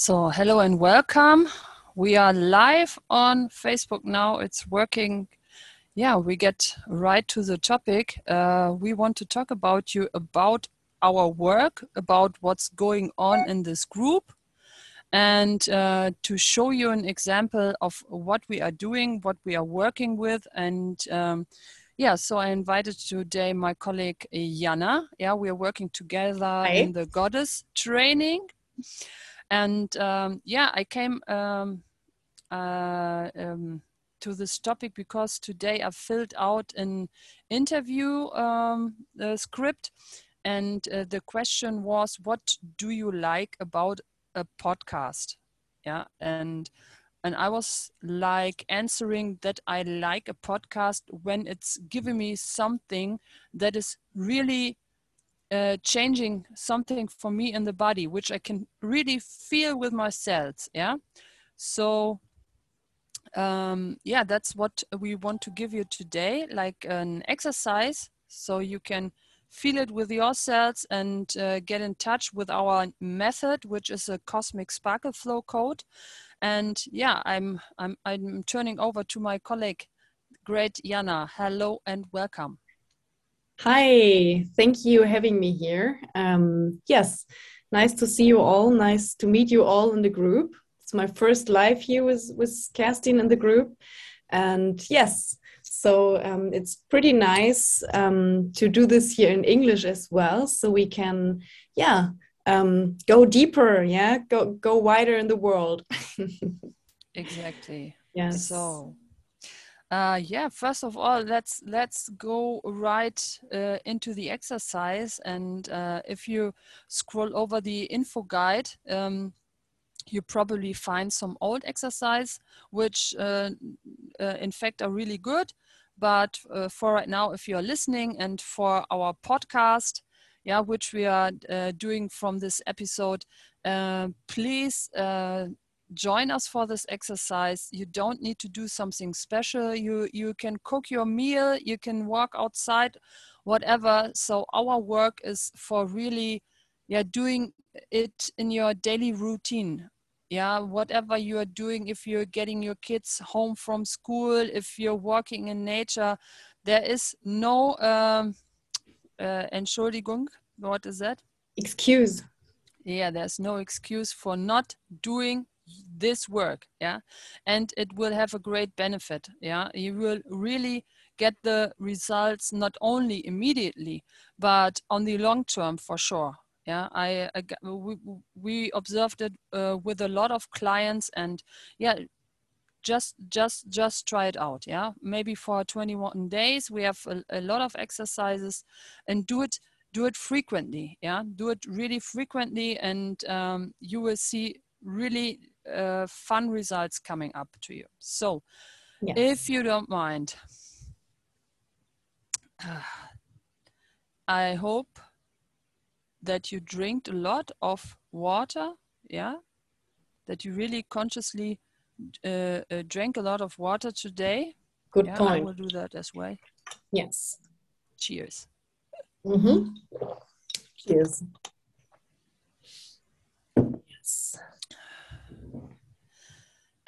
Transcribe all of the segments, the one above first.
So, hello and welcome. We are live on Facebook now. It's working. Yeah, we get right to the topic. Uh, we want to talk about you about our work, about what's going on in this group, and uh, to show you an example of what we are doing, what we are working with, and um, yeah, so I invited today my colleague Jana. Yeah, we are working together Hi. in the goddess training and um, yeah i came um, uh, um, to this topic because today i filled out an interview um, script. And uh, the question was what do you like about a podcast? Yeah and and i was like answering that i like a podcast when it's giving me something that is really uh, changing something for me in the body, which I can really feel with my cells. Yeah. So, um, yeah, that's what we want to give you today, like an exercise, so you can feel it with your cells and uh, get in touch with our method, which is a cosmic sparkle flow code. And yeah, I'm I'm I'm turning over to my colleague, great Jana. Hello and welcome. Hi, thank you for having me here. Um, yes, nice to see you all. Nice to meet you all in the group. It's my first live here with with Kerstin in the group, and yes, so um, it's pretty nice um, to do this here in English as well, so we can, yeah, um, go deeper, yeah, go go wider in the world. exactly. Yes. So uh, yeah, first of all, let's let's go right uh, into the exercise. And uh, if you scroll over the info guide, um, you probably find some old exercise, which uh, uh, in fact are really good. But uh, for right now, if you're listening and for our podcast, yeah, which we are doing from this episode, please join us for this exercise. You don't need to do something special. You you can cook your meal. You can walk outside whatever. So our work is for really yeah doing it in your daily routine. Yeah whatever you are doing if you're getting your kids home from school if you're walking in nature there is no um uh, entschuldigung. What is that? Excuse. Yeah there's no excuse for not doing this work yeah? And it will have a great benefit yeah? You will really get the results not only immediately but on the long term for sure yeah? I, I we, we observed it uh, with a lot of clients and yeah just just just try it out yeah? Maybe for 21 days we have a, a lot of exercises and do it do it frequently yeah? Do it really frequently and um, you will see really uh, fun results coming up to you. So, yes. if you don't mind, uh, I hope that you drink a lot of water, yeah, that you really consciously uh, uh, drank a lot of water today. Good yeah, point. I will do that as well. Yes. Cheers. Mm-hmm. Cheers. Yes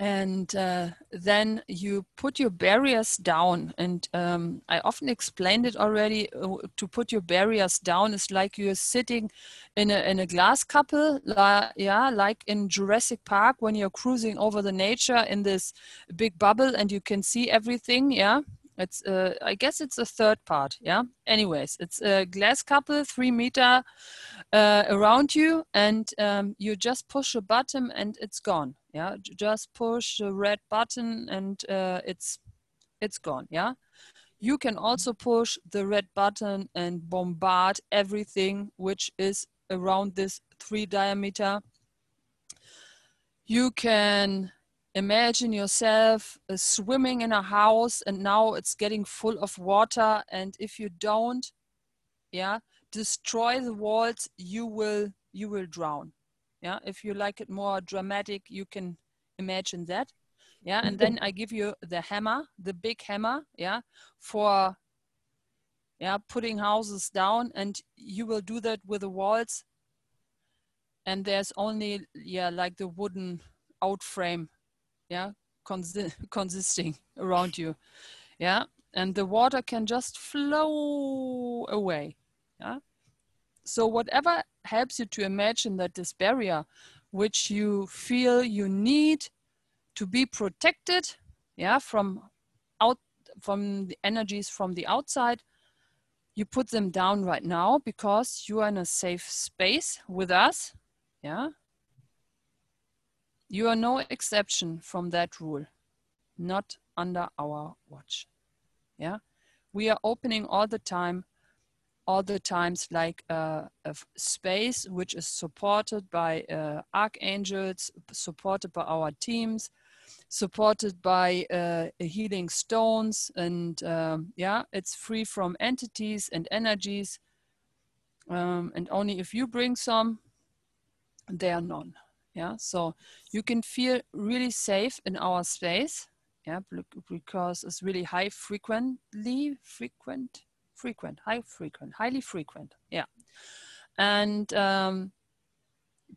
and uh, then you put your barriers down. And um, i often explained it already uh, to put your barriers down is like you're sitting in a, in a glass couple yeah like in jurassic park when you're cruising over the nature in this big bubble and you can see everything yeah? It's uh, i guess it's a third part yeah? Anyways it's a glass couple three meter uh, around you and um, you just push a button and it's gone yeah just push the red button and uh, it's it's gone yeah? You can also push the red button and bombard everything which is around this three diameter. You can imagine yourself uh, swimming in a house and now it's getting full of water and if you don't yeah destroy the walls you will you will drown yeah if you like it more dramatic you can imagine that. Yeah and mm-hmm. then i give you the hammer the big hammer yeah for yeah putting houses down and you will do that with the walls. And there's only yeah like the wooden out frame yeah consi- consisting around you. Yeah and the water can just flow away yeah. So whatever helps you to imagine that this barrier which you feel you need to be protected yeah from out from the energies from the outside you put them down right now because you are in a safe space with us yeah. You are no exception from that rule not under our watch yeah. We are opening all the time the times like uh, a space which is supported by uh, archangels supported by our teams supported by uh, healing stones and um, yeah it's free from entities and energies. Um, and only if you bring some they are none. Yeah so you can feel really safe in our space. Yeah because it's really high frequently frequent frequent high frequent highly frequent yeah. And um,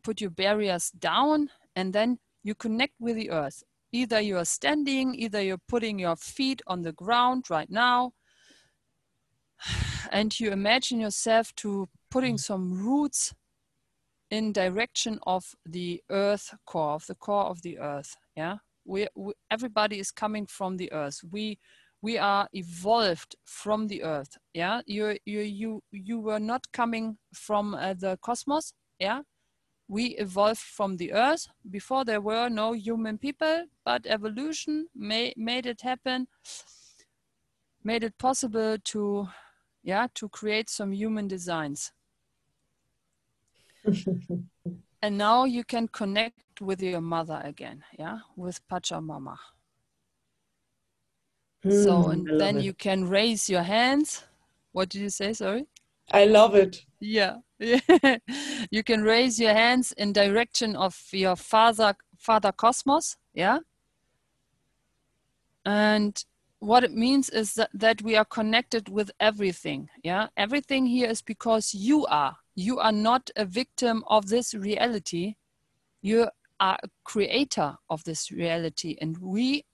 put your barriers down and then you connect with the earth. Either you are standing either you're putting your feet on the ground right now. And you imagine yourself to putting some roots in direction of the earth core of the core of the earth yeah. We, we, everybody is coming from the earth. We we are evolved from the earth yeah? You you you you were not coming from uh, the cosmos yeah? We evolved from the earth. Before there were no human people but evolution may, made it happen made it possible to yeah to create some human designs. And now you can connect with your mother again yeah? With pachamama mm, so and then it. you can raise your hands. What did you say? Sorry. I love it. Yeah. You can raise your hands in direction of your father father cosmos. Yeah. And what it means is that, that we are connected with everything. Yeah. Everything here is because you are. You are not a victim of this reality. You are a creator of this reality. And we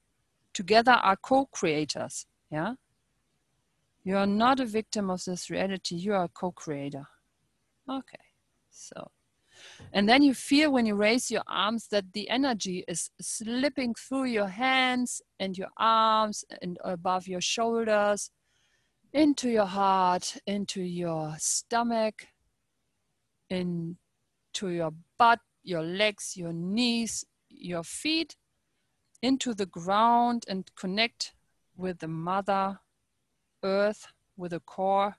together are co-creators yeah? You are not a victim of this reality you are a co-creator. Okay so and then you feel when you raise your arms that the energy is slipping through your hands and your arms and above your shoulders, into your heart, into your stomach, into your butt, your legs, your knees, your feet, into the ground and connect with the mother earth, with the core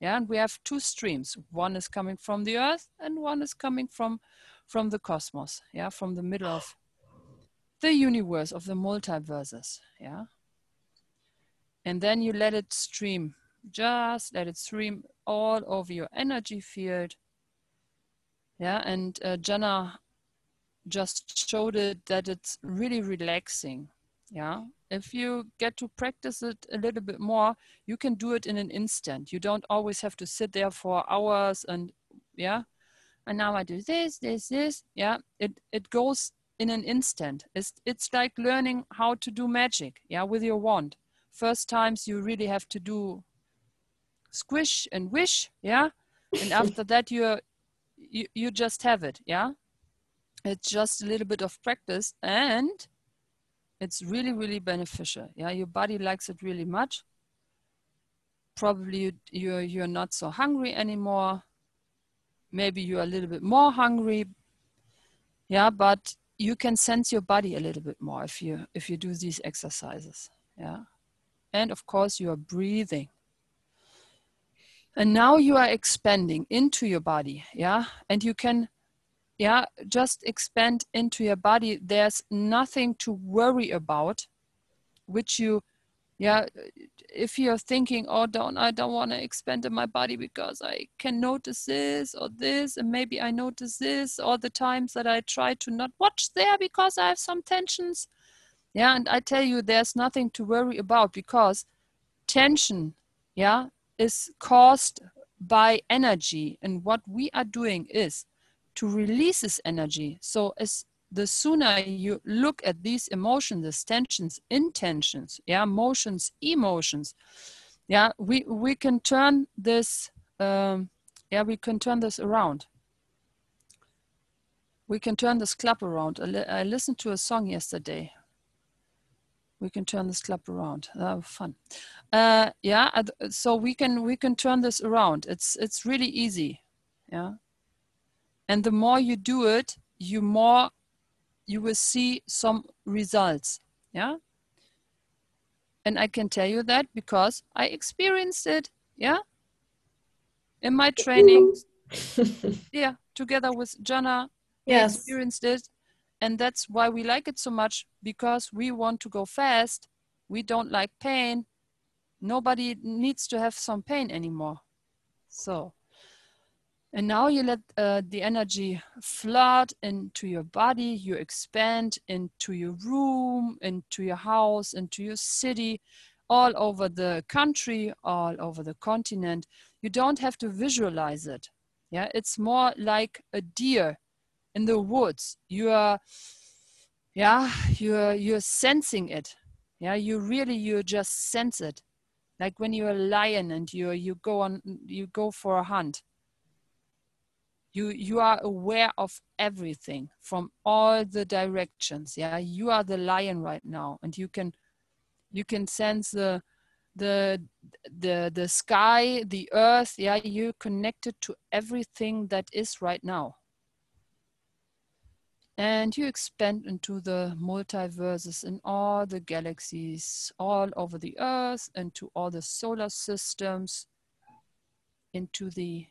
yeah, and we have two streams. One is coming from the earth and one is coming from from the cosmos, yeah, from the middle of the universe of the multiverses, yeah. And then you let it stream, just let it stream all over your energy field. Yeah, and uh, Jana just showed it that it's really relaxing. Yeah, if you get to practice it a little bit more, you can do it in an instant. You don't always have to sit there for hours and yeah. And now I do this, this, this. Yeah, it it goes in an instant. It's it's like learning how to do magic. Yeah, with your wand. First times you really have to do squish and wish. Yeah, and after that you you you just have it. Yeah, it's just a little bit of practice and it's really really beneficial. Yeah your body likes it really much. Probably you, you're you're not so hungry anymore. Maybe you're a little bit more hungry. Yeah but you can sense your body a little bit more if you if you do these exercises. Yeah and of course you are breathing. And now you are expanding into your body. Yeah and you can yeah just expand into your body. There's nothing to worry about which you yeah if you're thinking oh don't i don't want to expand in my body because i can notice this or this and maybe i notice this all the times that i try to not watch there because i have some tensions. Yeah and i tell you there's nothing to worry about because tension yeah is caused by energy. And what we are doing is to release this energy. So as the sooner you look at these emotions, these tensions, intentions, yeah, motions, emotions, yeah, we we can turn this, um, yeah, we can turn this around. We can turn this club around. I, li I listened to a song yesterday. We can turn this club around. Was fun. Uh, yeah, so we can we can turn this around. It's it's really easy. Yeah, and the more you do it, you more you will see some results. Yeah. And I can tell you that because I experienced it. Yeah. In my training. yeah. Together with Jana. Yes. experienced it. And that's why we like it so much because we want to go fast. We don't like pain. Nobody needs to have some pain anymore. So and now you let uh, the energy flood into your body, you expand into your room, into your house, into your city, all over the country, all over the continent. You don't have to visualize it. Yeah, it's more like a deer in the woods. You are, yeah, you're you're sensing it. Yeah, you really you just sense it, like when you're a lion and you you go on you go for a hunt you you are aware of everything from all the directions yeah? You are the lion right now and you can you can sense the the the the sky the earth yeah? You're connected to everything that is right now. And you expand into the multiverses in all the galaxies all over the earth into all the solar systems into the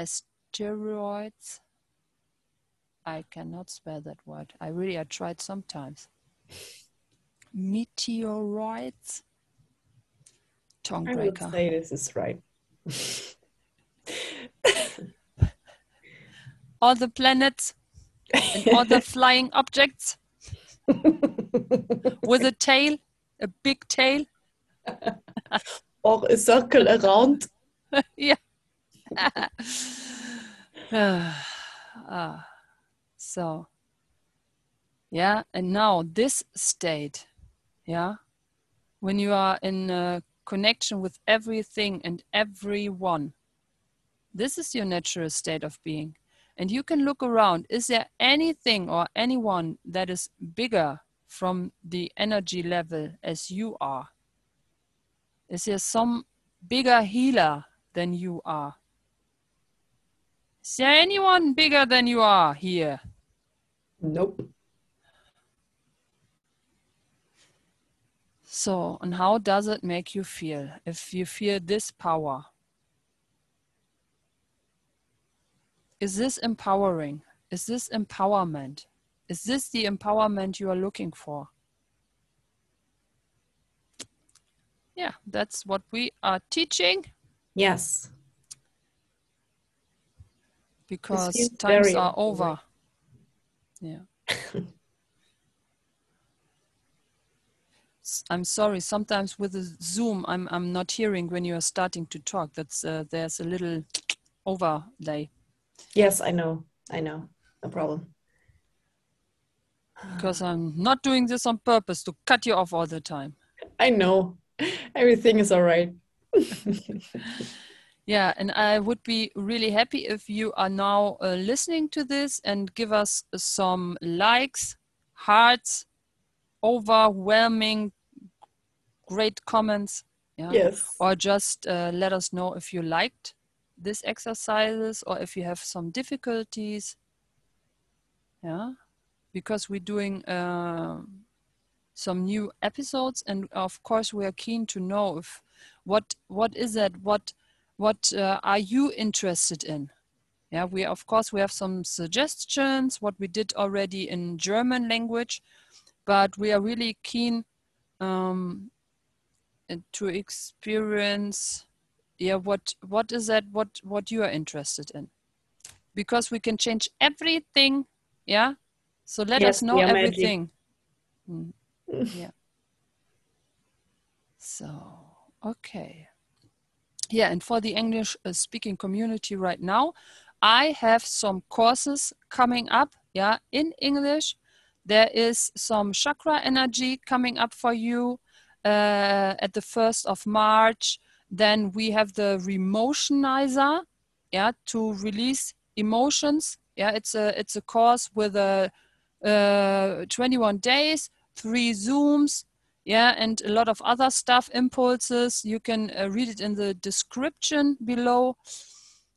asteroids. I cannot spell that word. I really I tried sometimes. Meteoroids. Tongue breaker. I would say this is right. all the planets and all the flying objects with a tail, a big tail. or a circle around. yeah. ah, so, yeah, and now this state, yeah, when you are in a connection with everything and everyone, this is your natural state of being. And you can look around. Is there anything or anyone that is bigger from the energy level as you are? Is there some bigger healer than you are? Is there anyone bigger than you are here? Nope. So, and how does it make you feel if you feel this power? Is this empowering? Is this empowerment? Is this the empowerment you are looking for? Yeah, that's what we are teaching. Yes because times are over. Yeah. I'm sorry. Sometimes with the Zoom, I'm I'm not hearing when you are starting to talk. That's uh, there's a little overlay. Yes, I know. I know. No problem. Because I'm not doing this on purpose to cut you off all the time. I know. Everything is all right. Yeah, and I would be really happy if you are now uh, listening to this and give us some likes, hearts, overwhelming, great comments. Yeah? Yes. Or just uh, let us know if you liked these exercises or if you have some difficulties. Yeah, because we're doing uh, some new episodes, and of course we are keen to know if what what is it what what uh, are you interested in? Yeah we of course we have some suggestions what we did already in german language but we are really keen um, to experience yeah what what is that what what you are interested in? Because we can change everything yeah? So let yes, us know everything. Mm. yeah. So okay yeah, and for the English uh, speaking community right now, I have some courses coming up, yeah, in English. There is some chakra energy coming up for you uh, at the 1st of March. Then we have the Remotionizer, yeah, to release emotions. Yeah, it's a it's a course with a uh, 21 days, three Zooms, yeah, and a lot of other stuff, impulses. You can uh, read it in the description below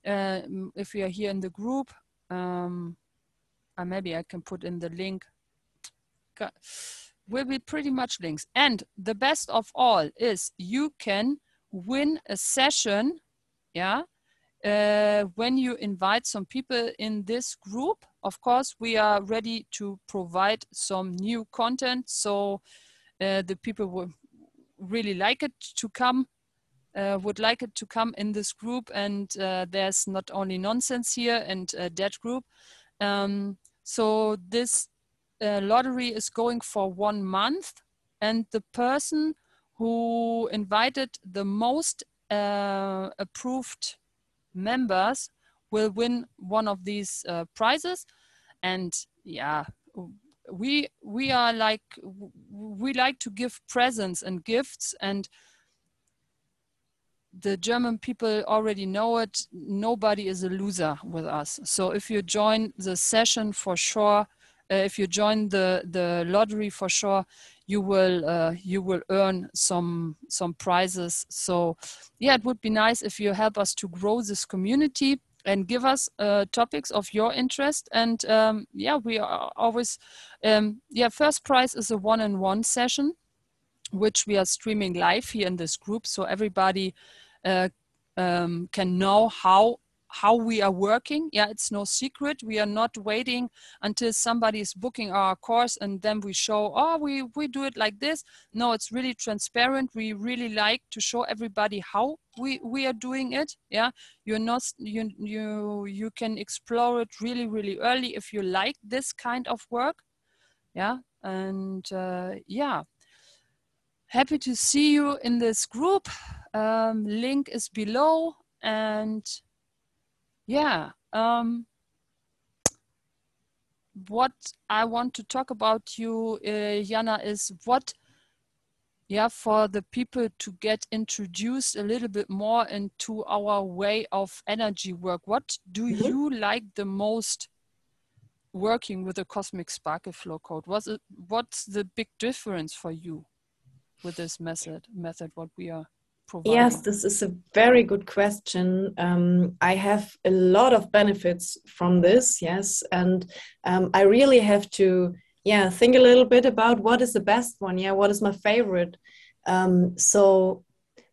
uh, if you are here in the group. Um, uh, maybe I can put in the link. Will be pretty much links. And the best of all is you can win a session, yeah, uh, when you invite some people in this group. Of course, we are ready to provide some new content. So the people would really like it to come uh, would like it to come in this group. And uh, there's not only nonsense here and that group. Um, so this uh, lottery is going for one month. And the person who invited the most uh, approved members will win one of these uh, prizes. And yeah we we are like we like to give presents and gifts and the German people already know it. Nobody is a loser with us. So if you join the session for sure, uh, if you join the the lottery for sure, you will uh, you will earn some some prizes. So yeah, it would be nice if you help us to grow this community and give us uh, topics of your interest. And um, yeah, we are always, um, yeah, first prize is a one-on-one session, which we are streaming live here in this group. So everybody uh, um, can know how how we are working. Yeah, it's no secret. We are not waiting until somebody is booking our course and then we show, oh, we, we do it like this. No, it's really transparent. We really like to show everybody how we, we are doing it. Yeah, you're not, you, you, you can explore it really, really early if you like this kind of work. Yeah, and uh, yeah, happy to see you in this group. Um, link is below and yeah. Um, what I want to talk about you, uh, Jana, is what, yeah, for the people to get introduced a little bit more into our way of energy work. What do mm -hmm. you like the most working with the Cosmic Sparkle Flow Code? Was it, what's the big difference for you with this method? Method, what we are providing? Yes, this is a very good question. Um, I have a lot of benefits from this, yes, and um, I really have to, yeah, think a little bit about what is the best one. Yeah, what is my favorite? Um, so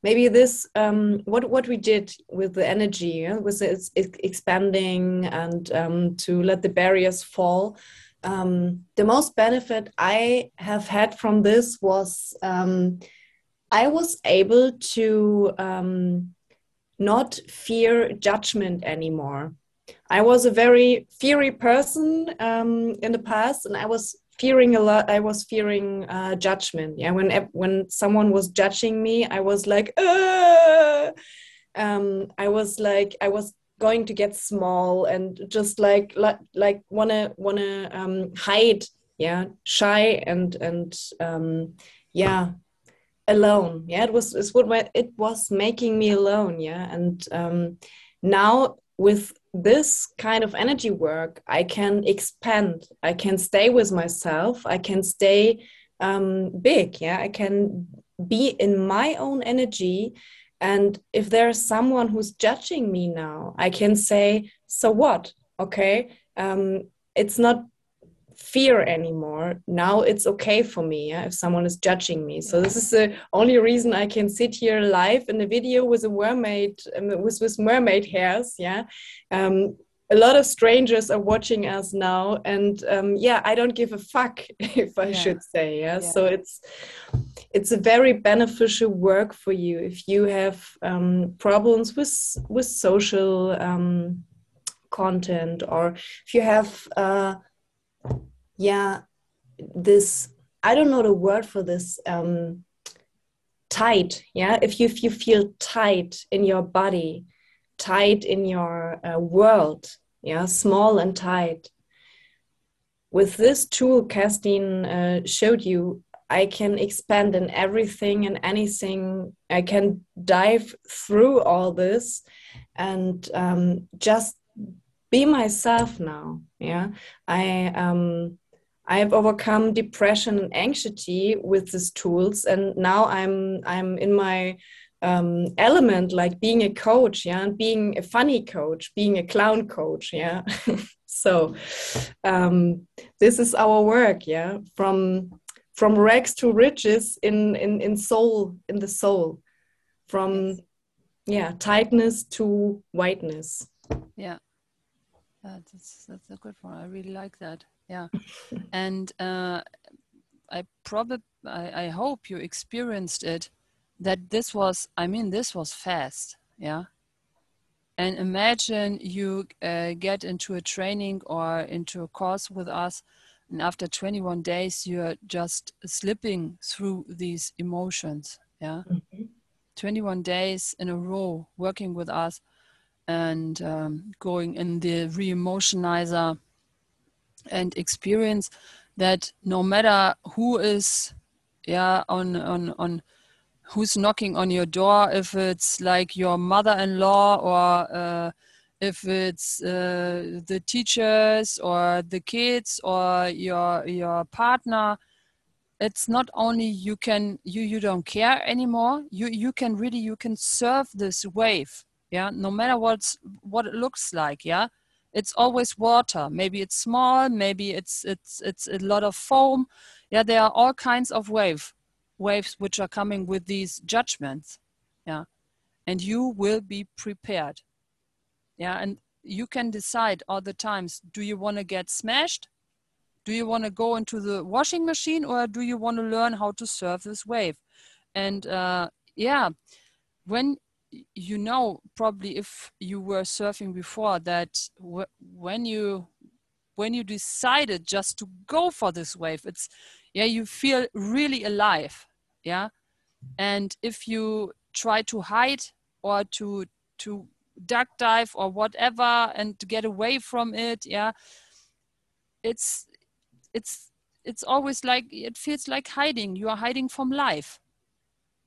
maybe this, um, what what we did with the energy yeah, was it's expanding and um, to let the barriers fall. Um, the most benefit I have had from this was I was able to um, not fear judgment anymore. I was a very fiery person um, in the past, and I was fearing a lot. I was fearing uh, judgment. Yeah, when when someone was judging me, I was like, um, I was like, I was going to get small and just like like like wanna wanna um, hide. Yeah, shy and and um, yeah alone. Yeah it was it's what it was making me alone yeah. And um, now with this kind of energy work i can expand. I can stay with myself. I can stay um, big yeah. I can be in my own energy. And if there's someone who's judging me now i can say so what? Okay um, it's not fear anymore. Now it's okay for me yeah, if someone is judging me. So this is the only reason I can sit here live in a video with a mermaid um, with with mermaid hairs. Yeah. Um, a lot of strangers are watching us now and um, yeah i don't give a fuck if i yeah. should say yeah? yeah? so it's it's a very beneficial work for you if you have um, problems with with social um, content or if you have uh, yeah this i don't know the word for this um tight yeah if you if you feel tight in your body tight in your uh, world yeah, small and tight. With this tool, Kerstin uh, showed you, I can expand in everything and anything. I can dive through all this and um, just be myself now. Yeah, I um, I have overcome depression and anxiety with these tools, and now I'm I'm in my um, element, like being a coach, yeah, and being a funny coach, being a clown coach, yeah. so um, this is our work, yeah, from from rags to riches in in in soul in the soul, from yeah tightness to whiteness. Yeah, that's that's a good one. I really like that yeah. And uh, i probably I, I hope you experienced it that this was i mean this was fast yeah? And imagine you uh, get into a training or into a course with us and after 21 days you're just slipping through these emotions yeah? Mm-hmm. 21 days in a row working with us and um, going in the re-emotionizer and experience that no matter who is yeah on on on who's knocking on your door if it's like your mother-in-law or uh, if it's uh, the teachers or the kids or your your partner it's not only you can you you don't care anymore. You you can really you can serve this wave yeah no matter what's what it looks like yeah it's always water. Maybe it's small maybe it's it's it's a lot of foam. Yeah there are all kinds of wave waves which are coming with these judgments. Yeah. And you will be prepared. Yeah and you can decide all the times do you want to get smashed? Do you want to go into the washing machine or do you want to learn how to surf this wave? And uh, yeah when you know probably if you were surfing before that when you when you decided just to go for this wave it's yeah you feel really alive yeah? And if you try to hide or to to duck dive or whatever and to get away from it yeah it's it's it's always like it feels like hiding. You are hiding from life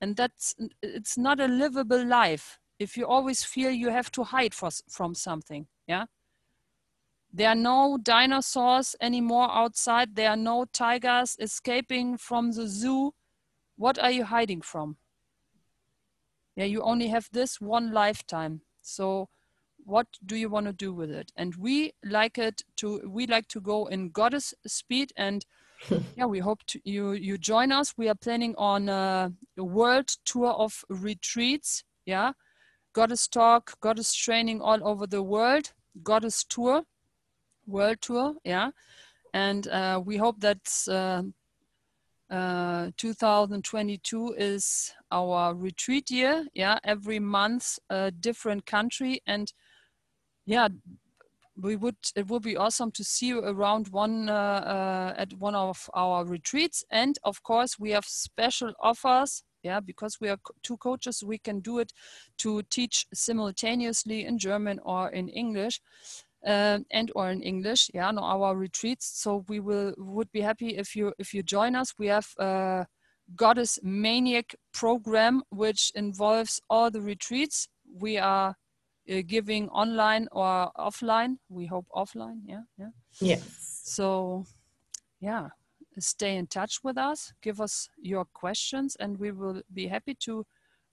and that's it's not a livable life. If you always feel you have to hide for, from something yeah? There are no dinosaurs anymore outside. There are no tigers escaping from the zoo. What are you hiding from? Yeah you only have this one lifetime. So what do you want to do with it? And we like it to we like to go in goddess speed and yeah, we hope to, you you join us. We are planning on a, a world tour of retreats. Yeah, goddess talk, goddess training all over the world, goddess tour, world tour. Yeah, and uh, we hope that uh, uh, 2022 is our retreat year. Yeah, every month a different country and yeah we would it would be awesome to see you around one uh, uh, at one of our retreats. And of course we have special offers yeah because we are two coaches. We can do it to teach simultaneously in german or in english uh, and or in english yeah no our retreats. So we will would be happy if you if you join us. We have a goddess maniac program which involves all the retreats. We are uh, giving online or offline. We hope offline. Yeah, yeah. Yes. So, yeah, stay in touch with us. Give us your questions, and we will be happy to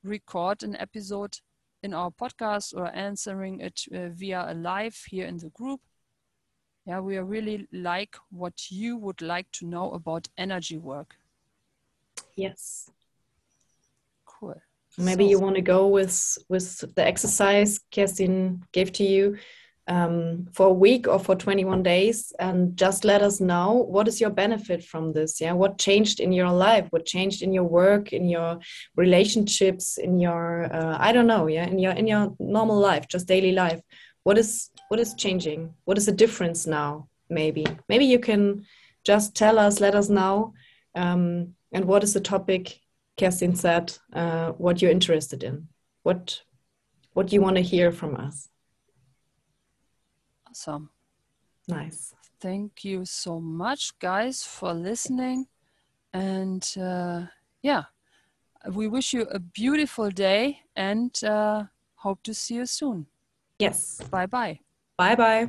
record an episode in our podcast or answering it uh, via a live here in the group. Yeah, we are really like what you would like to know about energy work. Yes. Maybe so, you want to go with with the exercise Kerstin gave to you um, for a week or for 21 days, and just let us know what is your benefit from this. Yeah, what changed in your life? What changed in your work, in your relationships, in your uh, I don't know. Yeah, in your in your normal life, just daily life. What is what is changing? What is the difference now? Maybe maybe you can just tell us, let us know. Um, and what is the topic Kerstin said, uh, what you're interested in, what what do you want to hear from us. Awesome. Nice. Thank you so much, guys, for listening. And uh, yeah, we wish you a beautiful day and uh, hope to see you soon. Yes. Bye bye. Bye bye.